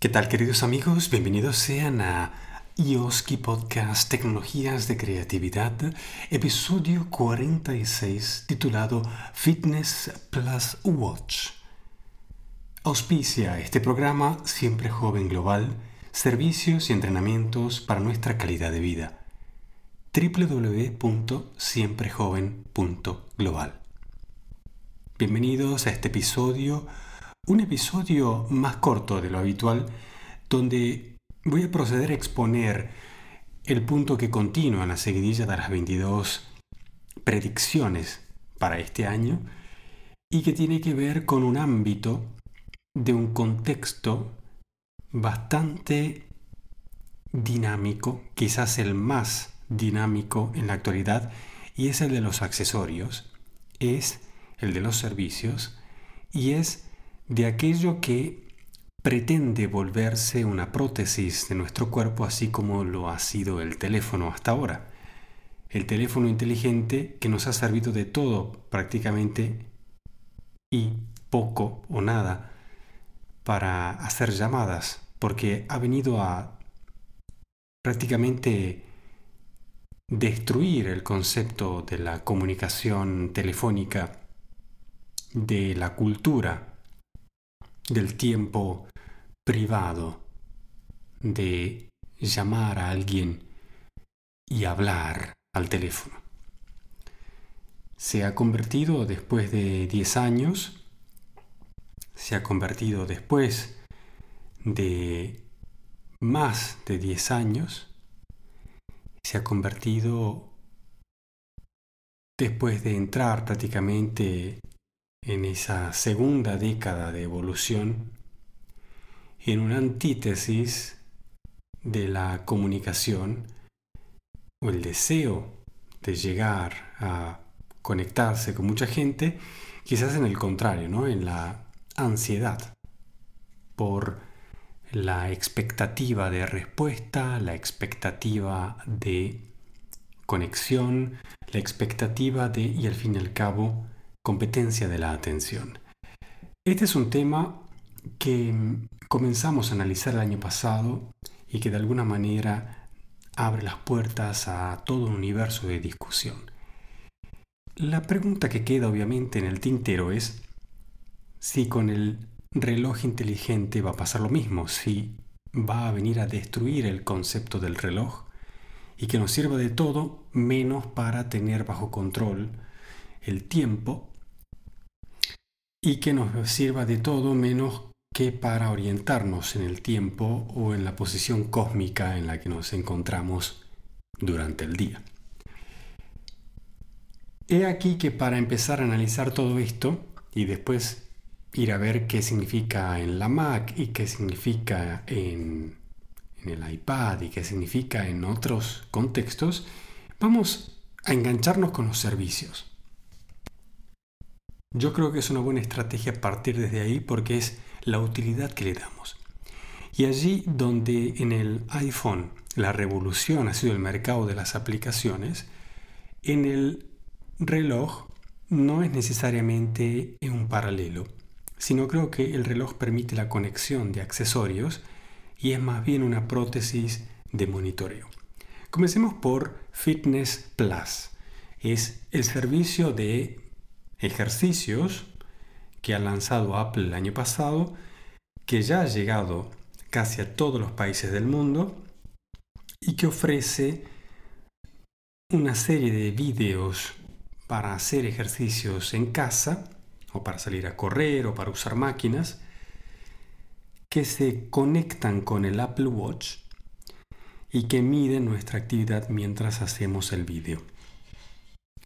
¿Qué tal queridos amigos? Bienvenidos sean a IOSKI Podcast Tecnologías de Creatividad, episodio 46 titulado Fitness Plus Watch. Auspicia este programa Siempre Joven Global, servicios y entrenamientos para nuestra calidad de vida. www.siemprejoven.global. Bienvenidos a este episodio un episodio más corto de lo habitual donde voy a proceder a exponer el punto que continúa en la seguidilla de las 22 predicciones para este año y que tiene que ver con un ámbito de un contexto bastante dinámico, quizás el más dinámico en la actualidad, y es el de los accesorios, es el de los servicios y es de aquello que pretende volverse una prótesis de nuestro cuerpo así como lo ha sido el teléfono hasta ahora. El teléfono inteligente que nos ha servido de todo prácticamente y poco o nada para hacer llamadas, porque ha venido a prácticamente destruir el concepto de la comunicación telefónica, de la cultura del tiempo privado de llamar a alguien y hablar al teléfono. Se ha convertido después de 10 años, se ha convertido después de más de 10 años, se ha convertido después de entrar prácticamente en esa segunda década de evolución en una antítesis de la comunicación o el deseo de llegar a conectarse con mucha gente, quizás en el contrario, ¿no? en la ansiedad por la expectativa de respuesta, la expectativa de conexión, la expectativa de, y al fin y al cabo, competencia de la atención. Este es un tema que comenzamos a analizar el año pasado y que de alguna manera abre las puertas a todo un universo de discusión. La pregunta que queda obviamente en el tintero es si con el reloj inteligente va a pasar lo mismo, si va a venir a destruir el concepto del reloj y que nos sirva de todo menos para tener bajo control el tiempo y que nos sirva de todo menos que para orientarnos en el tiempo o en la posición cósmica en la que nos encontramos durante el día. He aquí que para empezar a analizar todo esto y después ir a ver qué significa en la Mac y qué significa en, en el iPad y qué significa en otros contextos, vamos a engancharnos con los servicios. Yo creo que es una buena estrategia partir desde ahí porque es la utilidad que le damos. Y allí donde en el iPhone la revolución ha sido el mercado de las aplicaciones, en el reloj no es necesariamente un paralelo, sino creo que el reloj permite la conexión de accesorios y es más bien una prótesis de monitoreo. Comencemos por Fitness Plus. Es el servicio de ejercicios que ha lanzado Apple el año pasado, que ya ha llegado casi a todos los países del mundo y que ofrece una serie de vídeos para hacer ejercicios en casa o para salir a correr o para usar máquinas que se conectan con el Apple Watch y que miden nuestra actividad mientras hacemos el vídeo.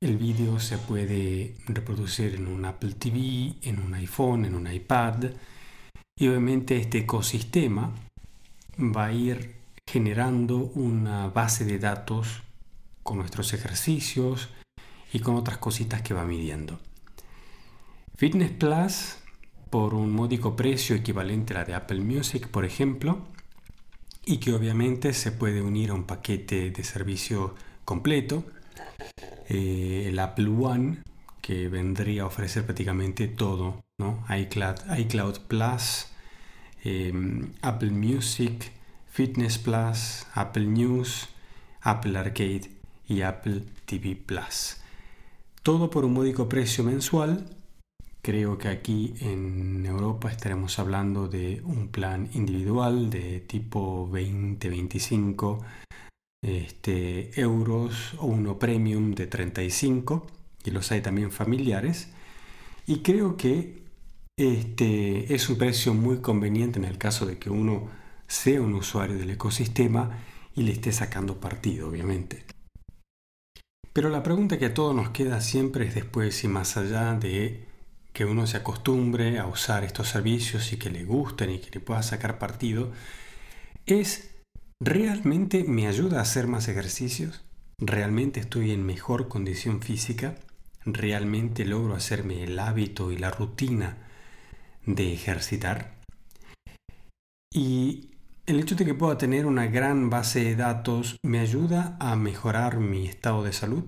El vídeo se puede reproducir en un Apple TV, en un iPhone, en un iPad. Y obviamente este ecosistema va a ir generando una base de datos con nuestros ejercicios y con otras cositas que va midiendo. Fitness Plus, por un módico precio equivalente a la de Apple Music, por ejemplo, y que obviamente se puede unir a un paquete de servicio completo, eh, el Apple One, que vendría a ofrecer prácticamente todo, ¿no? iCloud, iCloud Plus, em, Apple Music, Fitness Plus, Apple News, Apple Arcade y Apple TV Plus. Todo por un módico precio mensual. Creo que aquí en Europa estaremos hablando de un plan individual de tipo 20-25 este, euros o uno premium de 35 y los hay también familiares. Y creo que este es un precio muy conveniente en el caso de que uno sea un usuario del ecosistema y le esté sacando partido, obviamente. Pero la pregunta que a todos nos queda siempre es después y más allá de que uno se acostumbre a usar estos servicios y que le gusten y que le pueda sacar partido, es ¿realmente me ayuda a hacer más ejercicios? ¿Realmente estoy en mejor condición física? ¿Realmente logro hacerme el hábito y la rutina de ejercitar? Y el hecho de que pueda tener una gran base de datos me ayuda a mejorar mi estado de salud.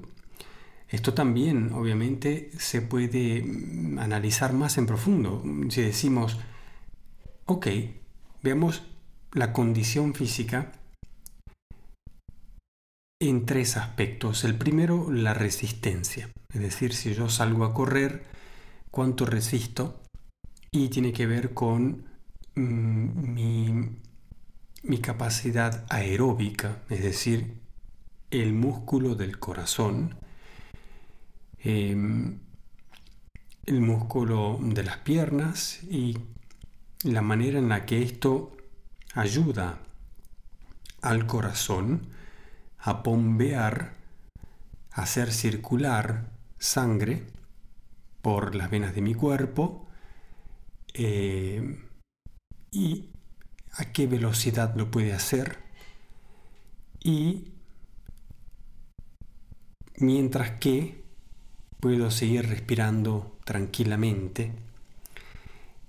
Esto también, obviamente, se puede mm, analizar más en profundo. Si decimos, ok, veamos la condición física en tres aspectos. El primero, la resistencia. Es decir, si yo salgo a correr, cuánto resisto. Y tiene que ver con mm, mi mi capacidad aeróbica, es decir, el músculo del corazón, em, el músculo de las piernas y la manera en la que esto ayuda al corazón a bombear, a hacer circular sangre por las venas de mi cuerpo eh, y a qué velocidad lo puede hacer y mientras que puedo seguir respirando tranquilamente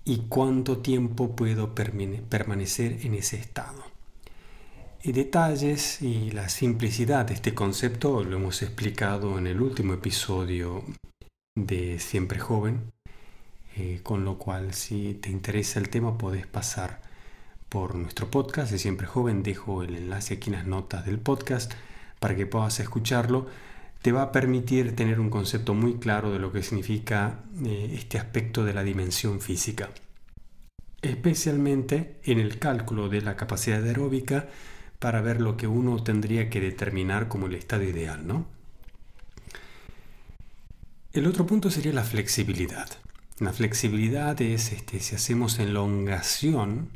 y cuánto tiempo puedo permanecer en ese estado. Detalles y la simplicidad de este concepto lo hemos explicado en el último episodio de Siempre Joven, eh, con lo cual si te interesa el tema puedes pasar por nuestro podcast de Siempre Joven. Dejo el enlace aquí en las notas del podcast para que puedas escucharlo. Te va a permitir tener un concepto muy claro de lo que significa eh, este aspecto de la dimensión física. Especialmente en el cálculo de la capacidad aeróbica para ver lo que uno tendría que determinar como el estado ideal, ¿no? El otro punto sería la flexibilidad. La flexibilidad es este, si hacemos elongación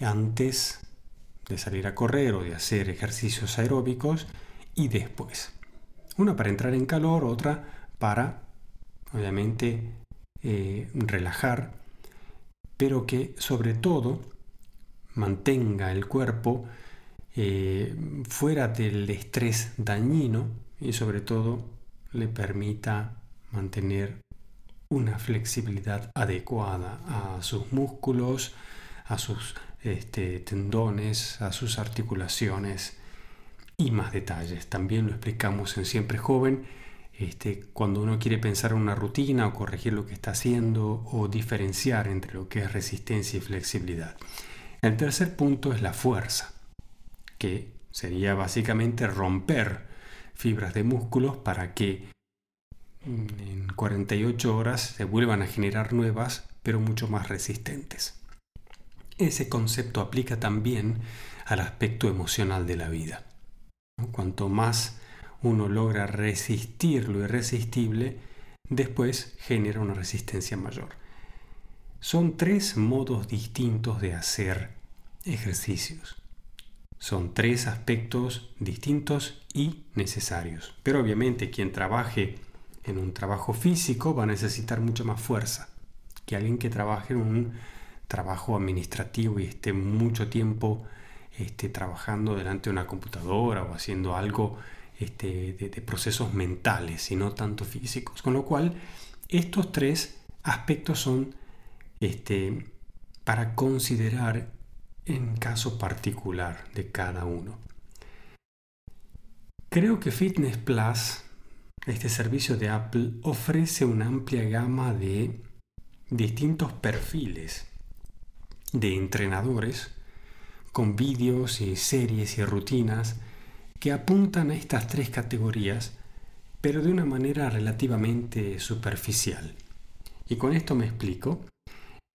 antes de salir a correr o de hacer ejercicios aeróbicos y después. Una para entrar en calor, otra para, obviamente, eh, relajar, pero que sobre todo mantenga el cuerpo eh, fuera del estrés dañino y sobre todo le permita mantener una flexibilidad adecuada a sus músculos, a sus este, tendones, a sus articulaciones y más detalles. También lo explicamos en Siempre Joven. Este, cuando uno quiere pensar en una rutina o corregir lo que está haciendo o diferenciar entre lo que es resistencia y flexibilidad. El tercer punto es la fuerza, que sería básicamente romper fibras de músculos para que en 48 horas se vuelvan a generar nuevas, pero mucho más resistentes. Ese concepto aplica también al aspecto emocional de la vida. Cuanto más uno logra resistir lo irresistible, después genera una resistencia mayor. Son tres modos distintos de hacer ejercicios. Son tres aspectos distintos y necesarios. Pero obviamente quien trabaje en un trabajo físico va a necesitar mucho más fuerza que alguien que trabaje en un trabajo administrativo y esté mucho tiempo este, trabajando delante de una computadora o haciendo algo este, de, procesos mentales y no tanto físicos. Con lo cual, estos tres aspectos son este, para considerar en caso particular de cada uno. Creo que Fitness Plus, este servicio de Apple, ofrece una amplia gama de distintos perfiles de entrenadores con vídeos y series y rutinas que apuntan a estas tres categorías, pero de una manera relativamente superficial. Y con esto me explico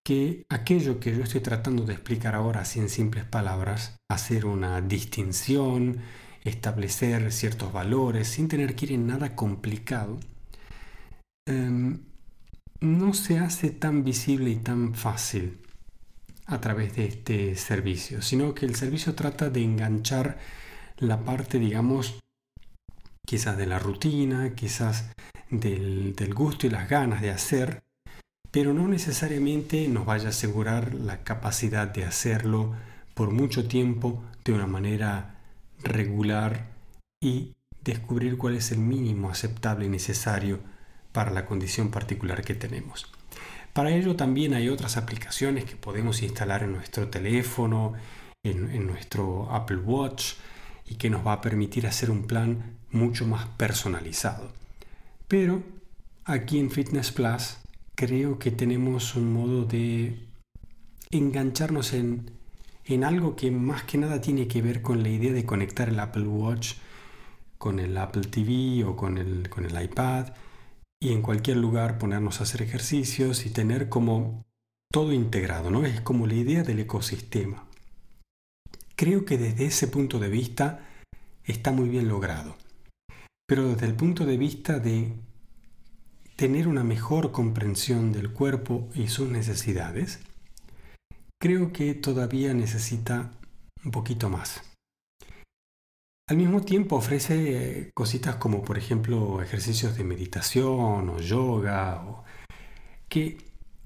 que aquello que yo estoy tratando de explicar ahora así en simples palabras, hacer una distinción, establecer ciertos valores sin tener que ir en nada complicado, em, no se hace tan visible y tan fácil a través de este servicio, sino que el servicio trata de enganchar la parte, digamos, quizás de la rutina, quizás del gusto y las ganas de hacer, pero no necesariamente nos vaya a asegurar la capacidad de hacerlo por mucho tiempo de una manera regular y descubrir cuál es el mínimo aceptable y necesario para la condición particular que tenemos. Para ello también hay otras aplicaciones que podemos instalar en nuestro teléfono, en, nuestro Apple Watch y que nos va a permitir hacer un plan mucho más personalizado. Pero aquí en Fitness Plus creo que tenemos un modo de engancharnos en, en algo que más que nada tiene que ver con la idea de conectar el Apple Watch con el Apple TV o con el, con el iPad y en cualquier lugar ponernos a hacer ejercicios y tener como todo integrado, ¿no? Es como la idea del ecosistema. Creo que desde ese punto de vista está muy bien logrado. Pero desde el punto de vista de tener una mejor comprensión del cuerpo y sus necesidades, creo que todavía necesita un poquito más. Al mismo tiempo ofrece eh, cositas como por ejemplo ejercicios de meditación o yoga, que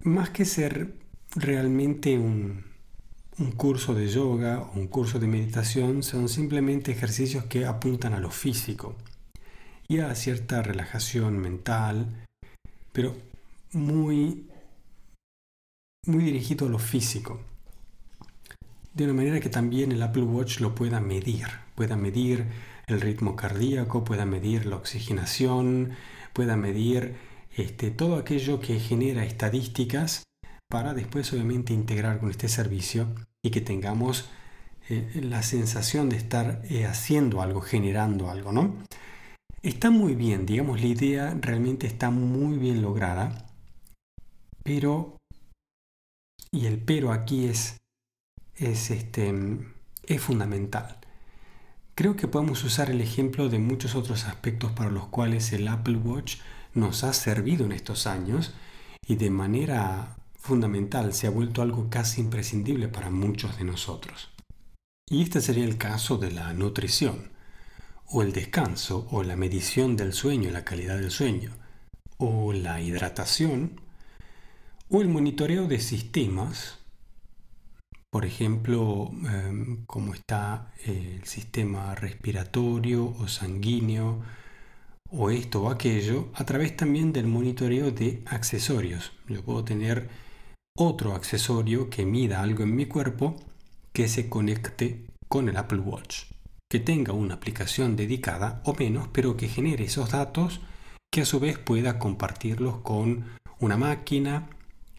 más que ser realmente un, un curso de yoga o un curso de meditación, son simplemente ejercicios que apuntan a lo físico y a cierta relajación mental, pero muy muy dirigido a lo físico. De una manera que también el Apple Watch lo pueda medir, pueda medir el ritmo cardíaco, pueda medir la oxigenación, pueda medir este, todo aquello que genera estadísticas para después obviamente integrar con este servicio y que tengamos eh, la sensación de estar eh, haciendo algo, generando algo, ¿no? Está muy bien, digamos, la idea realmente está muy bien lograda, pero y el pero aquí es, es, este, es fundamental. Creo que podemos usar el ejemplo de muchos otros aspectos para los cuales el Apple Watch nos ha servido en estos años y de manera fundamental se ha vuelto algo casi imprescindible para muchos de nosotros. Y este sería el caso de la nutrición, o el descanso, o la medición del sueño, la calidad del sueño, o la hidratación, o el monitoreo de sistemas, por ejemplo, em, como está el sistema respiratorio o sanguíneo, o esto o aquello, a través también del monitoreo de accesorios. Yo puedo tener otro accesorio que mida algo en mi cuerpo que se conecte con el Apple Watch, que tenga una aplicación dedicada o menos, pero que genere esos datos que a su vez pueda compartirlos con una máquina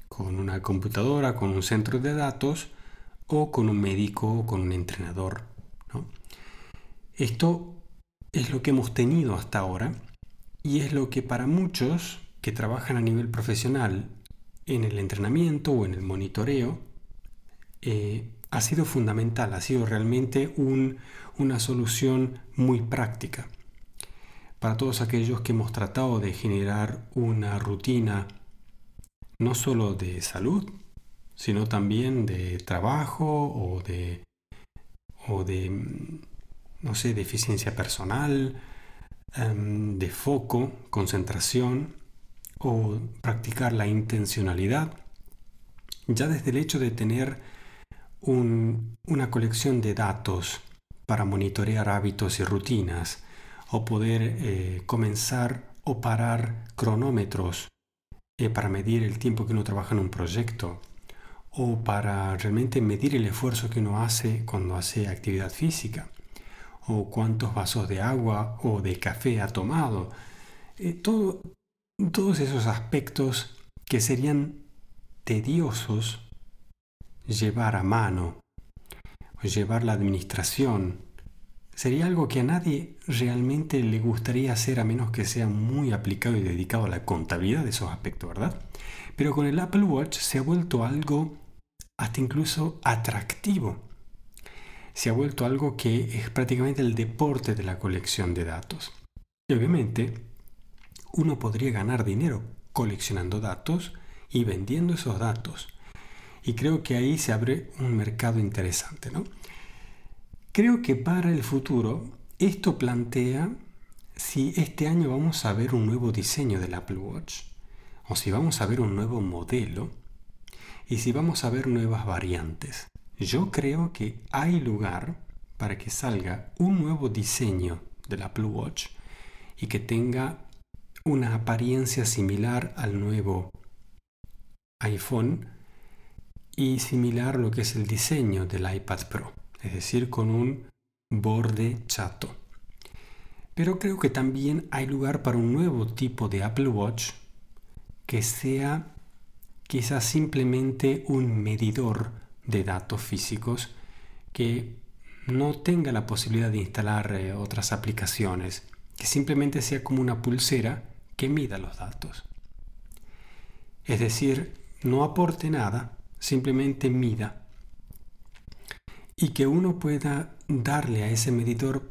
con una computadora, con un centro de datos o con un médico o con un entrenador. Esto es lo que hemos tenido hasta ahora y es lo que para muchos que trabajan a nivel profesional en el entrenamiento o en el monitoreo eh, ha sido fundamental, ha sido realmente una solución muy práctica. Para todos aquellos que hemos tratado de generar una rutina no solo de salud, sino también de trabajo o de, o de no sé, de eficiencia personal, em, de foco, concentración o practicar la intencionalidad. Ya desde el hecho de tener una colección de datos para monitorear hábitos y rutinas, o poder eh, comenzar o parar cronómetros eh, para medir el tiempo que uno trabaja en un proyecto o para realmente medir el esfuerzo que uno hace cuando hace actividad física o cuántos vasos de agua o de café ha tomado. Eh, todos esos aspectos que serían tediosos llevar a mano llevar la administración sería algo que a nadie realmente le gustaría hacer a menos que sea muy aplicado y dedicado a la contabilidad de esos aspectos, ¿verdad? Pero con el Apple Watch se ha vuelto algo hasta incluso atractivo. Se ha vuelto algo que es prácticamente el deporte de la colección de datos. Y obviamente uno podría ganar dinero coleccionando datos y vendiendo esos datos. Y creo que ahí se abre un mercado interesante, ¿no? Creo que para el futuro esto plantea si este año vamos a ver un nuevo diseño del Apple Watch o si vamos a ver un nuevo modelo y si vamos a ver nuevas variantes. Yo creo que hay lugar para que salga un nuevo diseño del Apple Watch y que tenga una apariencia similar al nuevo iPhone y similar lo que es el diseño del iPad Pro, es decir, con un borde chato. Pero creo que también hay lugar para un nuevo tipo de Apple Watch que sea quizás simplemente un medidor de datos físicos que no tenga la posibilidad de instalar eh, otras aplicaciones, que simplemente sea como una pulsera que mida los datos. Es decir, no aporte nada, simplemente mida. Y que uno pueda darle a ese medidor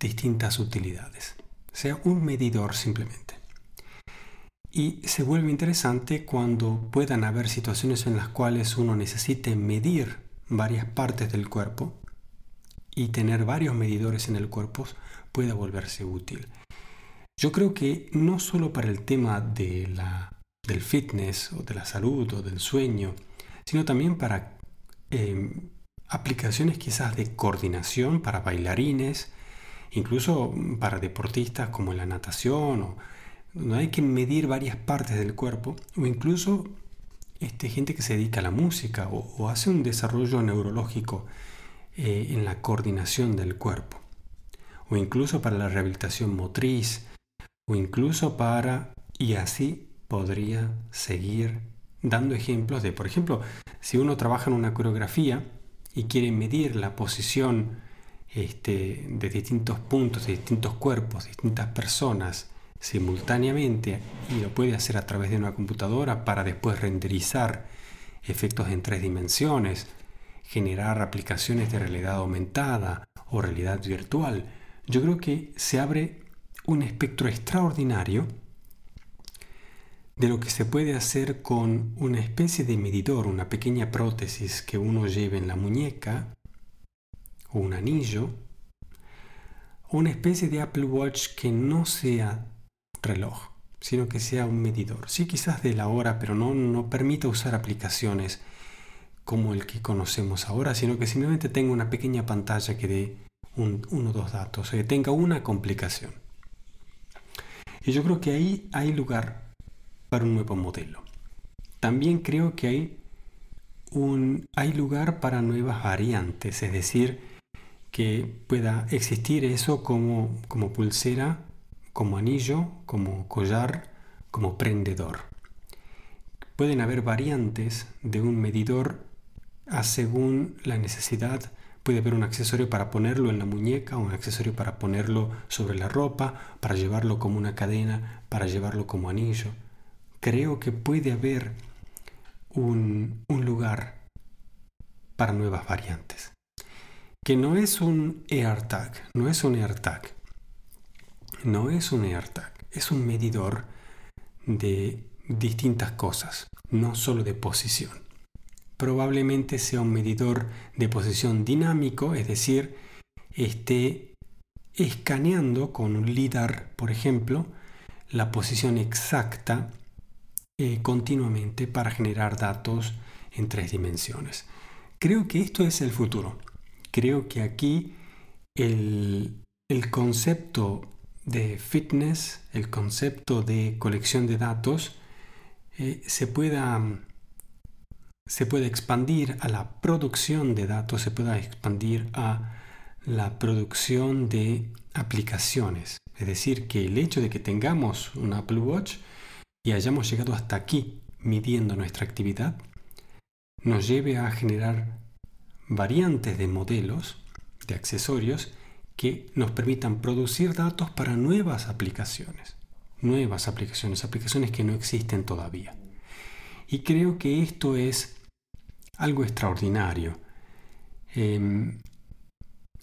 distintas utilidades. Sea un medidor simplemente. Y se vuelve interesante cuando puedan haber situaciones en las cuales uno necesite medir varias partes del cuerpo y tener varios medidores en el cuerpo pueda volverse útil. Yo creo que no solo para el tema de la, del fitness o de la salud o del sueño, sino también para em, aplicaciones quizás de coordinación para bailarines, incluso para deportistas como la natación no hay que medir varias partes del cuerpo o incluso este, gente que se dedica a la música o, hace un desarrollo neurológico eh, en la coordinación del cuerpo. O incluso para la rehabilitación motriz o incluso para, y así podría seguir dando ejemplos de, por ejemplo, si uno trabaja en una coreografía y quiere medir la posición este, de distintos puntos, de distintos cuerpos, de distintas personas simultáneamente y lo puede hacer a través de una computadora para después renderizar efectos en tres dimensiones, generar aplicaciones de realidad aumentada o realidad virtual, yo creo que se abre un espectro extraordinario de lo que se puede hacer con una especie de medidor, una pequeña prótesis que uno lleve en la muñeca, o un anillo, o una especie de Apple Watch que no sea reloj, sino que sea un medidor. Sí, quizás de la hora, pero no, no permita usar aplicaciones como el que conocemos ahora, sino que simplemente tenga una pequeña pantalla que dé uno o dos datos, que tenga una complicación. Y yo creo que ahí hay lugar para un nuevo modelo. También creo que hay, un, hay lugar para nuevas variantes, es decir, que pueda existir eso como, como pulsera, como anillo, como collar, como prendedor. Pueden haber variantes de un medidor a según la necesidad Puede haber un accesorio para ponerlo en la muñeca, un accesorio para ponerlo sobre la ropa, para llevarlo como una cadena, para llevarlo como anillo. Creo que puede haber un, lugar para nuevas variantes. Que no es un AirTag, no es un AirTag, no es un AirTag, es un medidor de distintas cosas, no solo de posición probablemente sea un medidor de posición dinámico, es decir, esté escaneando con un LIDAR, por ejemplo, la posición exacta eh, continuamente para generar datos en tres dimensiones. Creo que esto es el futuro. Creo que aquí el, concepto de fitness, el concepto de colección de datos, eh, se pueda se puede expandir a la producción de datos, se puede expandir a la producción de aplicaciones. Es decir, que el hecho de que tengamos un Apple Watch y hayamos llegado hasta aquí midiendo nuestra actividad, nos lleve a generar variantes de modelos, de accesorios, que nos permitan producir datos para nuevas aplicaciones. Nuevas aplicaciones, aplicaciones que no existen todavía. Y creo que esto es algo extraordinario.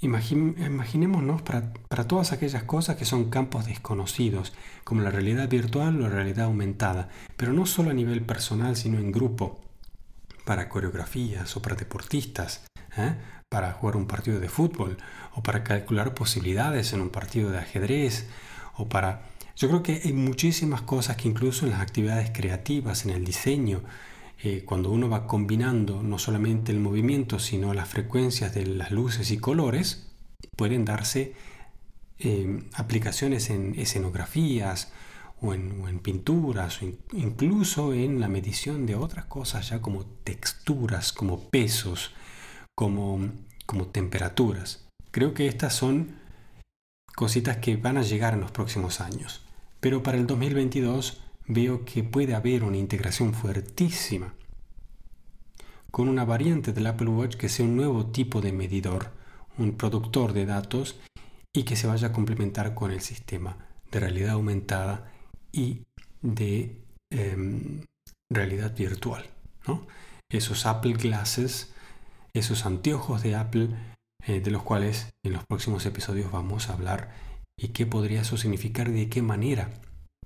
Em, imaginémonos para, para, todas aquellas cosas que son campos desconocidos, como la realidad virtual o la realidad aumentada, pero no solo a nivel personal, sino en grupo, para coreografías o para deportistas, ¿eh? para jugar un partido de fútbol o para calcular posibilidades en un partido de ajedrez o para... Yo creo que hay muchísimas cosas que incluso en las actividades creativas, en el diseño, eh, cuando uno va combinando no solamente el movimiento, sino las frecuencias de las luces y colores, pueden darse eh, aplicaciones en escenografías o en, pinturas, o incluso en la medición de otras cosas ya como texturas, como pesos, como, como temperaturas. Creo que estas son cositas que van a llegar en los próximos años. Pero para el 2022 veo que puede haber una integración fuertísima con una variante del Apple Watch que sea un nuevo tipo de medidor, un productor de datos y que se vaya a complementar con el sistema de realidad aumentada y de em, realidad virtual. Esos Apple Glasses esos anteojos de Apple eh, de los cuales en los próximos episodios vamos a hablar y qué podría eso significar y de qué manera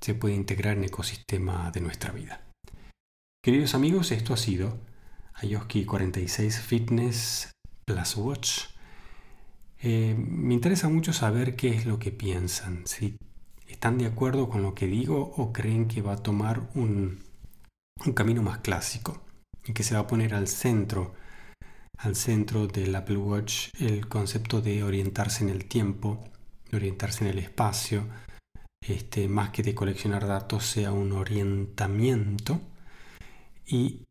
se puede integrar en el ecosistema de nuestra vida. Queridos amigos, esto ha sido Ayoski 46 Fitness Plus Watch. Eh, me interesa mucho saber qué es lo que piensan, si están de acuerdo con lo que digo o creen que va a tomar un, un camino más clásico y que se va a poner al centro al centro del Apple Watch el concepto de orientarse en el tiempo, de orientarse en el espacio, este, más que de coleccionar datos, sea un orientamiento y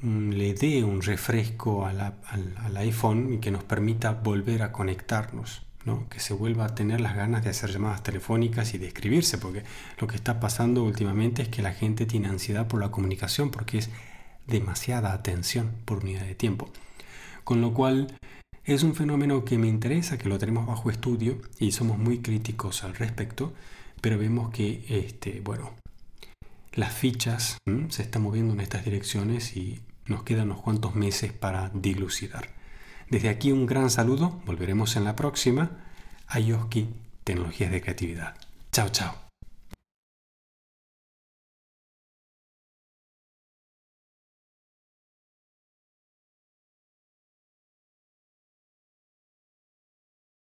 mm, le dé un refresco al, iPhone y que nos permita volver a conectarnos, ¿no? que se vuelva a tener las ganas de hacer llamadas telefónicas y de escribirse, porque lo que está pasando últimamente es que la gente tiene ansiedad por la comunicación porque es demasiada atención por unidad de tiempo. Con lo cual es un fenómeno que me interesa, que lo tenemos bajo estudio y somos muy críticos al respecto, pero vemos que, este, bueno, las fichas se están moviendo en estas direcciones y nos quedan unos cuantos meses para dilucidar. Desde aquí un gran saludo, volveremos en la próxima. Ayoski, Tecnologías de Creatividad. Chao, chao.